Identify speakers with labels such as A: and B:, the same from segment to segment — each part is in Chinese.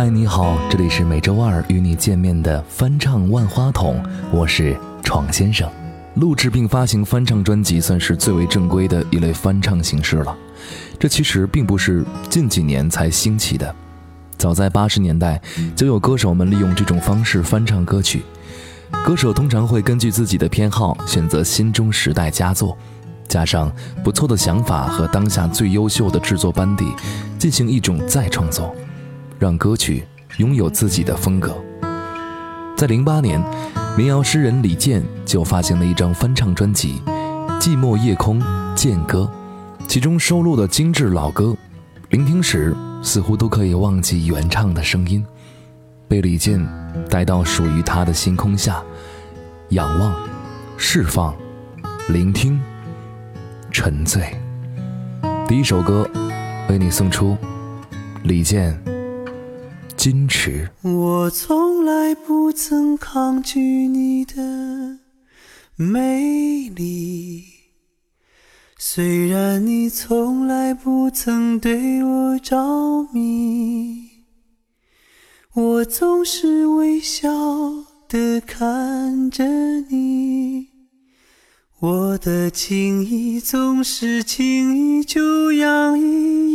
A: 嗨，你好，这里是每周二与你见面的翻唱万花筒，我是闯先生。录制并发行翻唱专辑算是最为正规的一类翻唱形式了。这其实并不是近几年才兴起的，早在八十年代就有歌手们利用这种方式翻唱歌曲。歌手通常会根据自己的偏好选择心中时代佳作，加上不错的想法和当下最优秀的制作班底，进行一种再创作。让歌曲拥有自己的风格。在零八年，民谣诗人李健就发行了一张翻唱专辑《寂寞夜空健歌》，其中收录的精致老歌，聆听时似乎都可以忘记原唱的声音，被李健带到属于他的星空下，仰望、释放、聆听、沉醉。第一首歌，为你送出李健。矜持。
B: 我从来不曾抗拒你的美丽，虽然你从来不曾对我着迷，我总是微笑的看着你，我的情意总是轻易就洋溢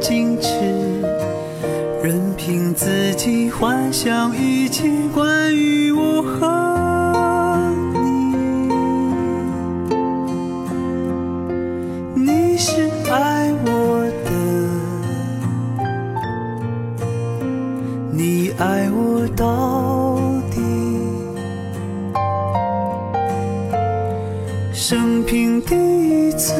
B: 矜持，任凭自己幻想一切关于我和你。你是爱我的，你爱我到底。生平第一次，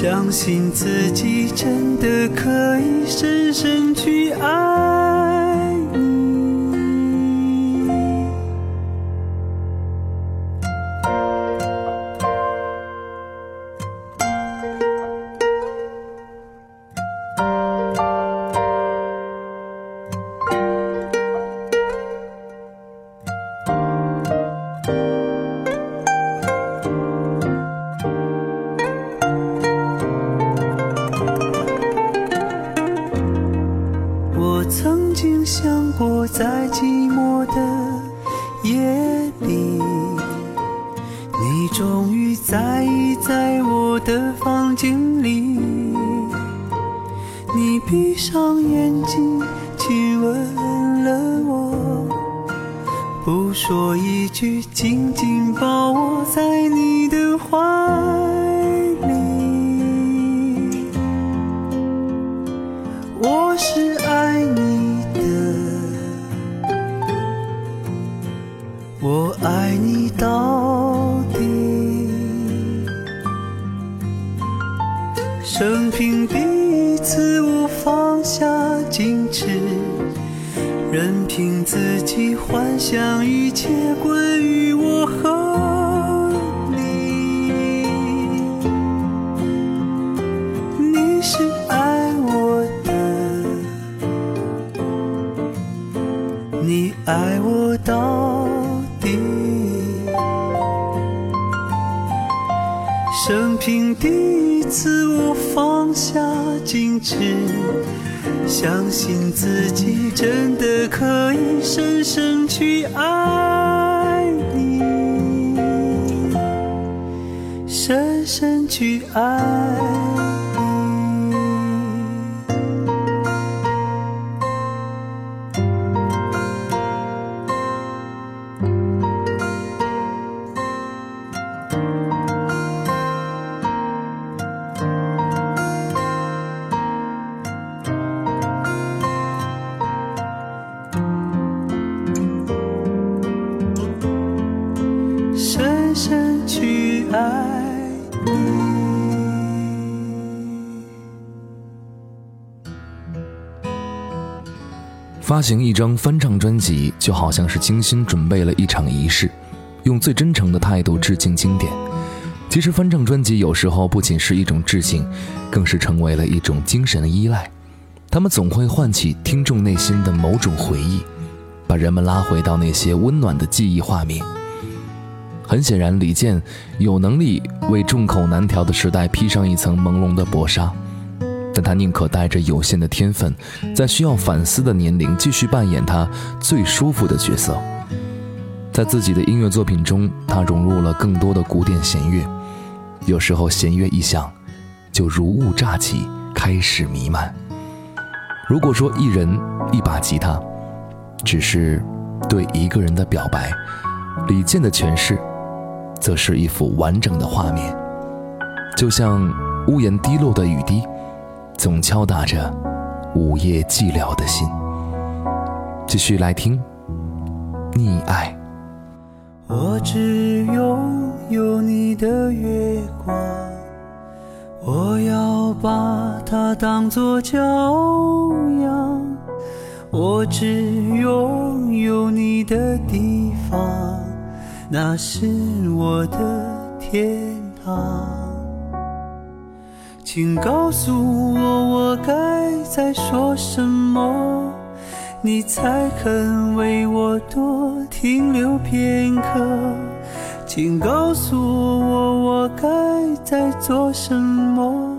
B: 相信自己真的可以深深去爱。想过，持，相信自己真的可以深深去爱你，深深去爱。
A: 献去爱发行一张翻唱专辑，就好像是精心准备了一场仪式，用最真诚的态度致敬经典。其实翻唱专辑有时候不仅是一种致敬，更是成为了一种精神的依赖。他们总会唤起听众内心的某种回忆，把人们拉回到那些温暖的记忆画面。很显然，李健有能力为众口难调的时代披上一层朦胧的薄纱。但他宁可带着有限的天分，在需要反思的年龄继续扮演他最舒服的角色。在自己的音乐作品中，他融入了更多的古典弦乐。有时候弦乐一响，就如雾乍起，开始弥漫。如果说一人一把吉他，只是对一个人的表白，李健的诠释，则是一幅完整的画面，就像屋檐滴落的雨滴。总敲打着午夜寂寥的心。继续来听《溺爱》。
B: 我只拥有你的月光，我要把它当作骄阳。我只拥有你的地方，那是我的天堂。请告诉我，我该再说什么，你才肯为我多停留片刻？请告诉我，我该再做什么，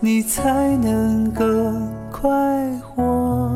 B: 你才能更快活？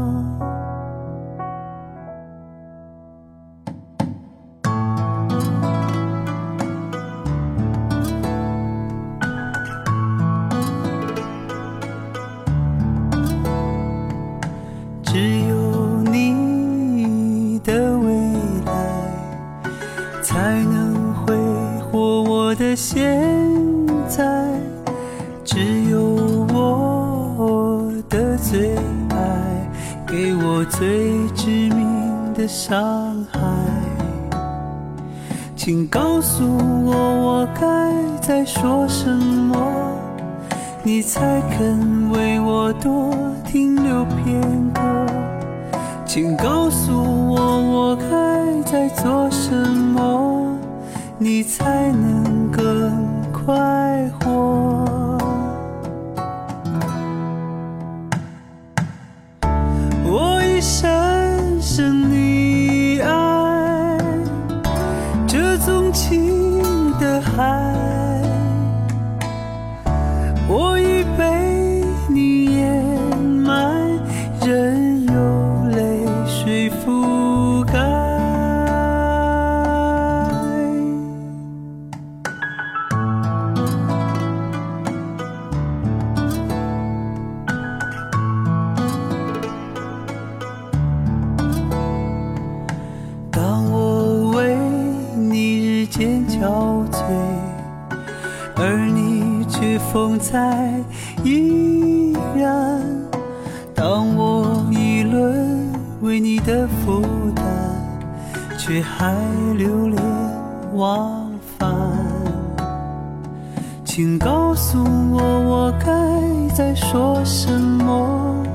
B: 请告诉我，我该再说什么，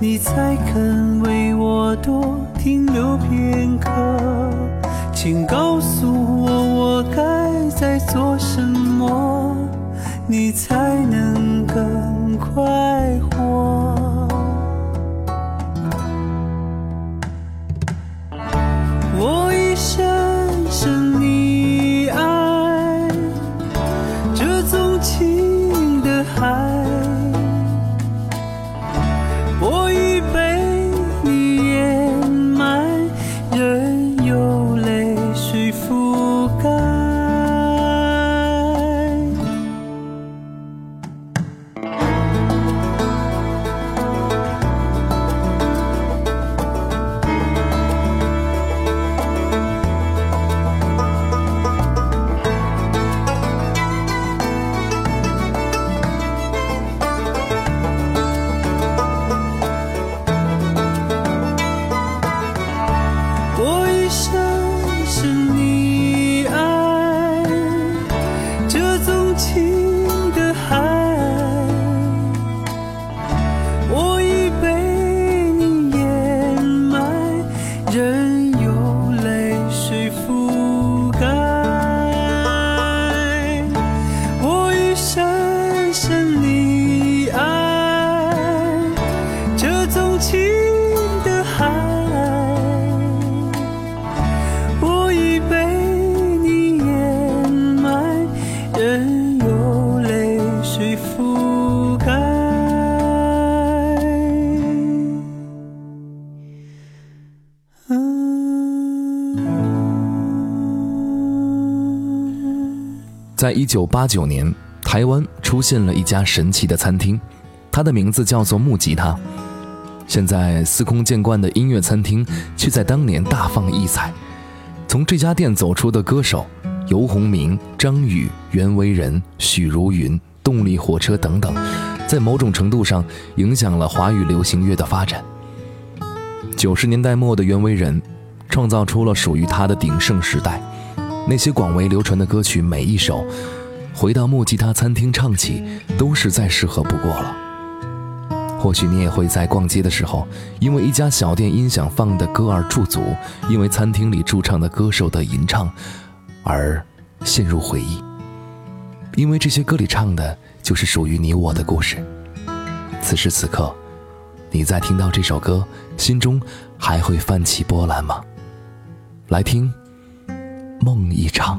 B: 你才肯为我多停留片刻？请告诉我，我该在做什么？你才能更快活。
A: 在一九八九年，台湾出现了一家神奇的餐厅，它的名字叫做木吉他。现在司空见惯的音乐餐厅，却在当年大放异彩。从这家店走出的歌手游鸿明、张宇、袁惟仁、许茹芸、动力火车等等，在某种程度上影响了华语流行乐的发展。九十年代末的袁惟仁，创造出了属于他的鼎盛时代。那些广为流传的歌曲，每一首，回到木吉他餐厅唱起，都是再适合不过了。或许你也会在逛街的时候，因为一家小店音响放的歌而驻足，因为餐厅里驻唱的歌手的吟唱而陷入回忆。因为这些歌里唱的就是属于你我的故事。此时此刻，你在听到这首歌，心中还会泛起波澜吗？来听。梦一场。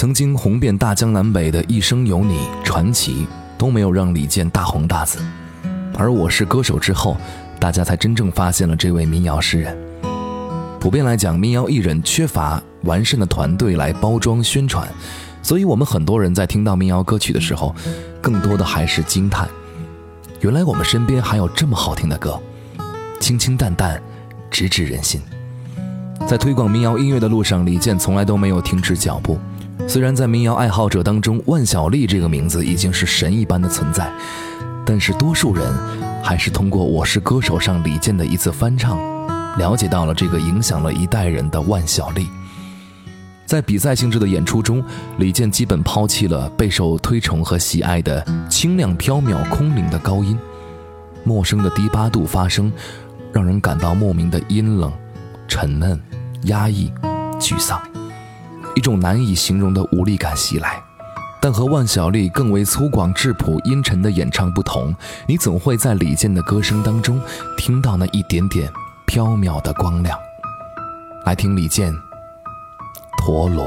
A: 曾经红遍大江南北的《一生有你》传奇都没有让李健大红大紫，而我是歌手之后，大家才真正发现了这位民谣诗人。普遍来讲，民谣艺人缺乏完善的团队来包装宣传，所以我们很多人在听到民谣歌曲的时候，更多的还是惊叹：原来我们身边还有这么好听的歌，清清淡淡，直指人心。在推广民谣音乐的路上，李健从来都没有停止脚步。虽然在民谣爱好者当中，万晓利这个名字已经是神一般的存在，但是多数人还是通过《我是歌手》上李健的一次翻唱，了解到了这个影响了一代人的万晓利。在比赛性质的演出中，李健基本抛弃了备受推崇和喜爱的清亮飘渺、空灵的高音，陌生的低八度发声，让人感到莫名的阴冷、沉闷、压抑、沮丧。一种难以形容的无力感袭来，但和万晓利更为粗犷质朴、阴沉的演唱不同，你总会在李健的歌声当中听到那一点点飘渺的光亮。来听李健《陀螺》。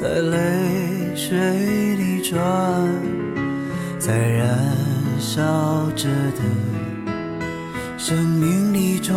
B: 在泪水里转，在燃。烧着的生命里转，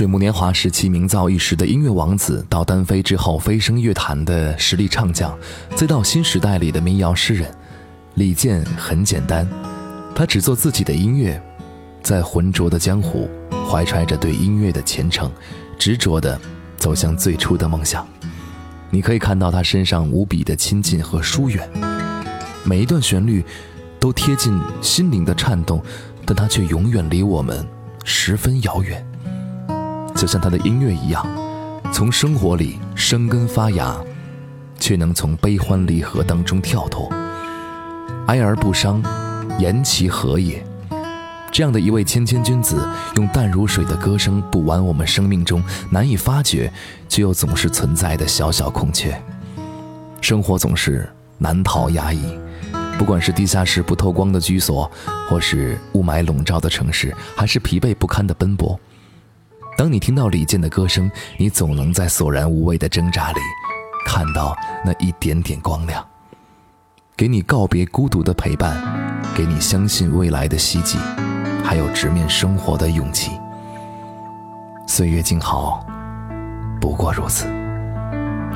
A: 水木年华时期名噪一时的音乐王子，到单飞之后飞升乐坛的实力唱将，再到新时代里的民谣诗人，李健很简单，他只做自己的音乐，在浑浊的江湖，怀揣着对音乐的虔诚，执着地走向最初的梦想。你可以看到他身上无比的亲近和疏远，每一段旋律都贴近心灵的颤动，但他却永远离我们十分遥远。就像他的音乐一样，从生活里生根发芽，却能从悲欢离合当中跳脱，哀而不伤，言其何也？这样的一位谦谦君子，用淡如水的歌声补完我们生命中难以发觉却又总是存在的小小空缺。生活总是难逃压抑，不管是地下室不透光的居所，或是雾霾笼罩的城市，还是疲惫不堪的奔波。当你听到李健的歌声，你总能在索然无味的挣扎里，看到那一点点光亮，给你告别孤独的陪伴，给你相信未来的希冀，还有直面生活的勇气。岁月静好，不过如此。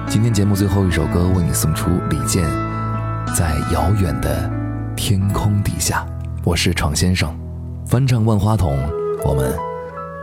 A: 今天节目最后一首歌为你送出李健，在遥远的天空底下。我是闯先生，翻唱万花筒，我们。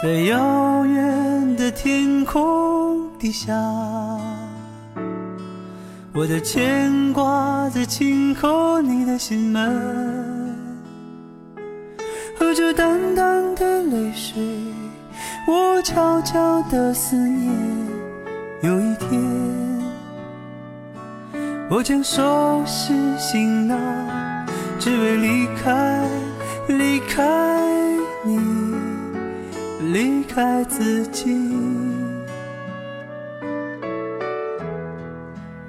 B: 在遥远的天空底下，我的牵挂在轻叩你的心门，和着淡淡的泪水，我悄悄的思念。有一天，我将收拾行囊，只为离开，离开，离开自己。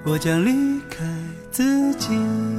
B: 我将离开自己。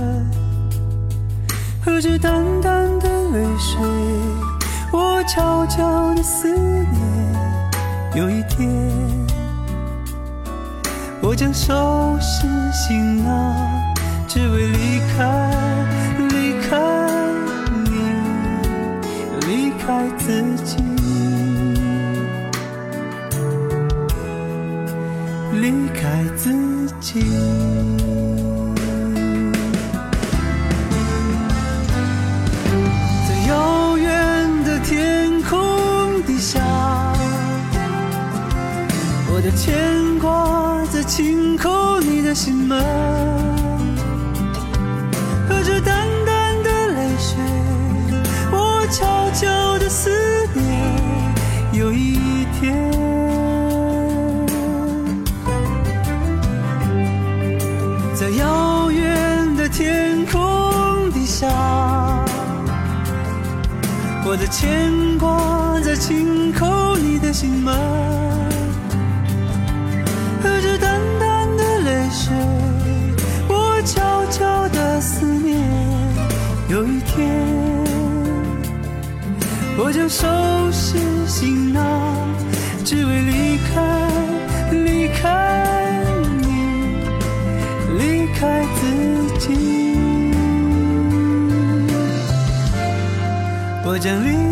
B: 是淡淡的泪水我悄悄的思念有一天我将收拾行囊只为离开离开你离开自己离开自己。我将离